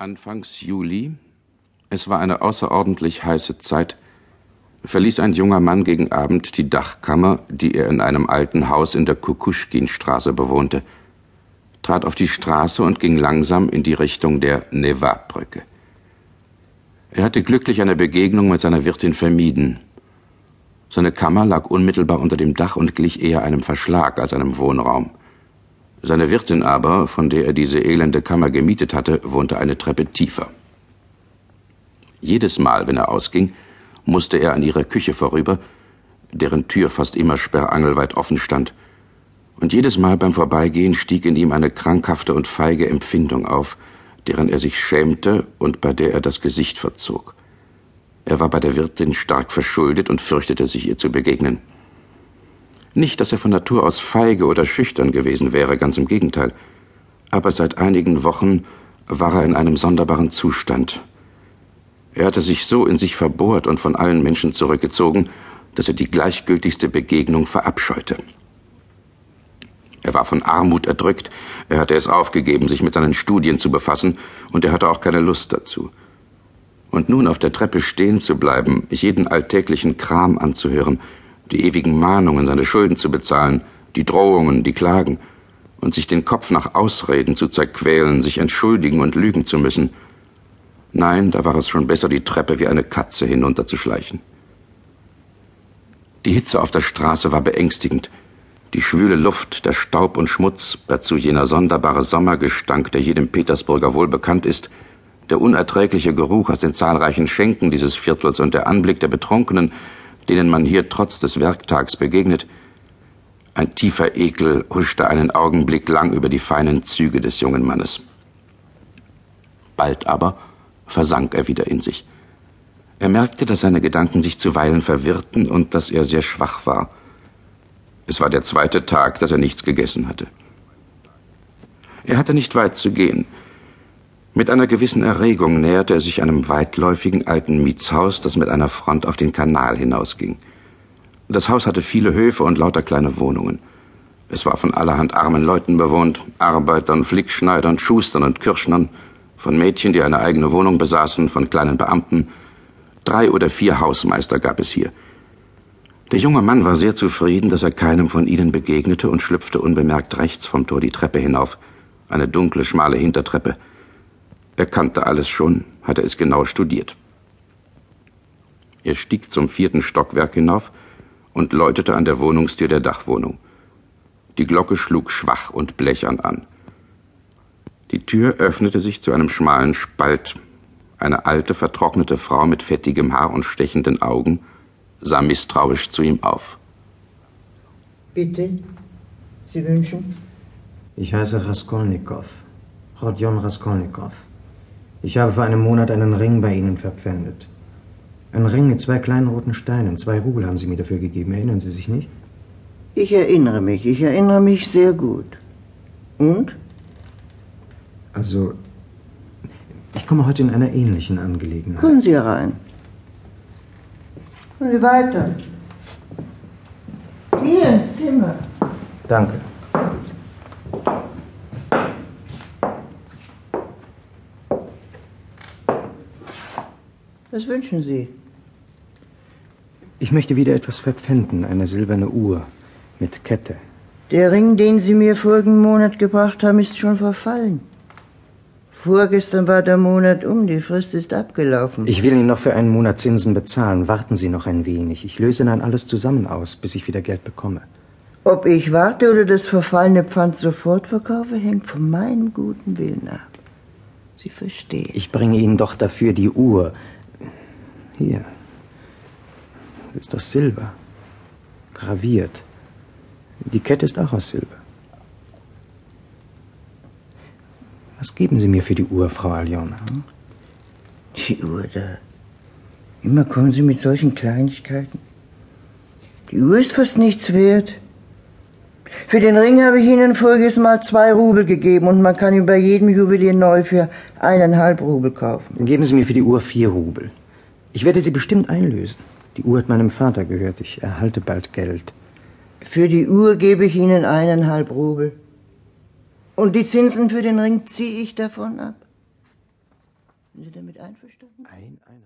Anfangs Juli, es war eine außerordentlich heiße Zeit, verließ ein junger Mann gegen Abend die Dachkammer, die er in einem alten Haus in der Kukuschkinstraße bewohnte, trat auf die Straße und ging langsam in die Richtung der Neva-Brücke. Er hatte glücklich eine Begegnung mit seiner Wirtin vermieden. Seine Kammer lag unmittelbar unter dem Dach und glich eher einem Verschlag als einem Wohnraum. Seine Wirtin aber, von der er diese elende Kammer gemietet hatte, wohnte eine Treppe tiefer. Jedes Mal, wenn er ausging, musste er an ihrer Küche vorüber, deren Tür fast immer sperrangelweit offen stand, und jedes Mal beim Vorbeigehen stieg in ihm eine krankhafte und feige Empfindung auf, deren er sich schämte und bei der er das Gesicht verzog. Er war bei der Wirtin stark verschuldet und fürchtete sich ihr zu begegnen. Nicht, dass er von Natur aus feige oder schüchtern gewesen wäre, ganz im Gegenteil. Aber seit einigen Wochen war er in einem sonderbaren Zustand. Er hatte sich so in sich verbohrt und von allen Menschen zurückgezogen, dass er die gleichgültigste Begegnung verabscheute. Er war von Armut erdrückt, er hatte es aufgegeben, sich mit seinen Studien zu befassen, und er hatte auch keine Lust dazu. Und nun auf der Treppe stehen zu bleiben, jeden alltäglichen Kram anzuhören, die ewigen Mahnungen, seine Schulden zu bezahlen, die Drohungen, die Klagen, und sich den Kopf nach Ausreden zu zerquälen, sich entschuldigen und lügen zu müssen. Nein, da war es schon besser, die Treppe wie eine Katze hinunterzuschleichen. Die Hitze auf der Straße war beängstigend. Die schwüle Luft, der Staub und Schmutz, dazu jener sonderbare Sommergestank, der jedem Petersburger wohl bekannt ist, der unerträgliche Geruch aus den zahlreichen Schenken dieses Viertels und der Anblick der Betrunkenen, denen man hier trotz des Werktags begegnet. Ein tiefer Ekel huschte einen Augenblick lang über die feinen Züge des jungen Mannes. Bald aber versank er wieder in sich. Er merkte, dass seine Gedanken sich zuweilen verwirrten und dass er sehr schwach war. Es war der zweite Tag, dass er nichts gegessen hatte. Er hatte nicht weit zu gehen. Mit einer gewissen Erregung näherte er sich einem weitläufigen alten Mietshaus, das mit einer Front auf den Kanal hinausging. Das Haus hatte viele Höfe und lauter kleine Wohnungen. Es war von allerhand armen Leuten bewohnt, Arbeitern, Flickschneidern, Schustern und Kirschnern, von Mädchen, die eine eigene Wohnung besaßen, von kleinen Beamten. Drei oder vier Hausmeister gab es hier. Der junge Mann war sehr zufrieden, dass er keinem von ihnen begegnete und schlüpfte unbemerkt rechts vom Tor die Treppe hinauf, eine dunkle, schmale Hintertreppe. Er kannte alles schon, hatte es genau studiert. Er stieg zum vierten Stockwerk hinauf und läutete an der Wohnungstür der Dachwohnung. Die Glocke schlug schwach und blechern an. Die Tür öffnete sich zu einem schmalen Spalt. Eine alte, vertrocknete Frau mit fettigem Haar und stechenden Augen sah misstrauisch zu ihm auf. Bitte, Sie wünschen? Ich heiße Raskolnikow. Rodion Raskolnikow. Ich habe vor einem Monat einen Ring bei Ihnen verpfändet. Ein Ring mit zwei kleinen roten Steinen. Zwei Rubel haben Sie mir dafür gegeben. Erinnern Sie sich nicht? Ich erinnere mich. Ich erinnere mich sehr gut. Und? Also, ich komme heute in einer ähnlichen Angelegenheit. Kommen Sie herein. Kommen Sie weiter. Hier ins Zimmer. Danke. Was wünschen Sie? Ich möchte wieder etwas verpfänden, eine silberne Uhr mit Kette. Der Ring, den Sie mir vorigen Monat gebracht haben, ist schon verfallen. Vorgestern war der Monat um, die Frist ist abgelaufen. Ich will Ihnen noch für einen Monat Zinsen bezahlen. Warten Sie noch ein wenig. Ich löse dann alles zusammen aus, bis ich wieder Geld bekomme. Ob ich warte oder das verfallene Pfand sofort verkaufe, hängt von meinem guten Willen ab. Sie verstehen. Ich bringe Ihnen doch dafür die Uhr. Hier. Das ist aus Silber. Graviert. Die Kette ist auch aus Silber. Was geben Sie mir für die Uhr, Frau Aljona? Hm? Die Uhr da. Immer kommen Sie mit solchen Kleinigkeiten. Die Uhr ist fast nichts wert. Für den Ring habe ich Ihnen voriges Mal zwei Rubel gegeben und man kann ihn bei jedem Juwelier neu für eineinhalb Rubel kaufen. Geben Sie mir für die Uhr vier Rubel. Ich werde sie bestimmt einlösen. Die Uhr hat meinem Vater gehört. Ich erhalte bald Geld. Für die Uhr gebe ich Ihnen eineinhalb Rubel. Und die Zinsen für den Ring ziehe ich davon ab. damit einverstanden? Ein, einer.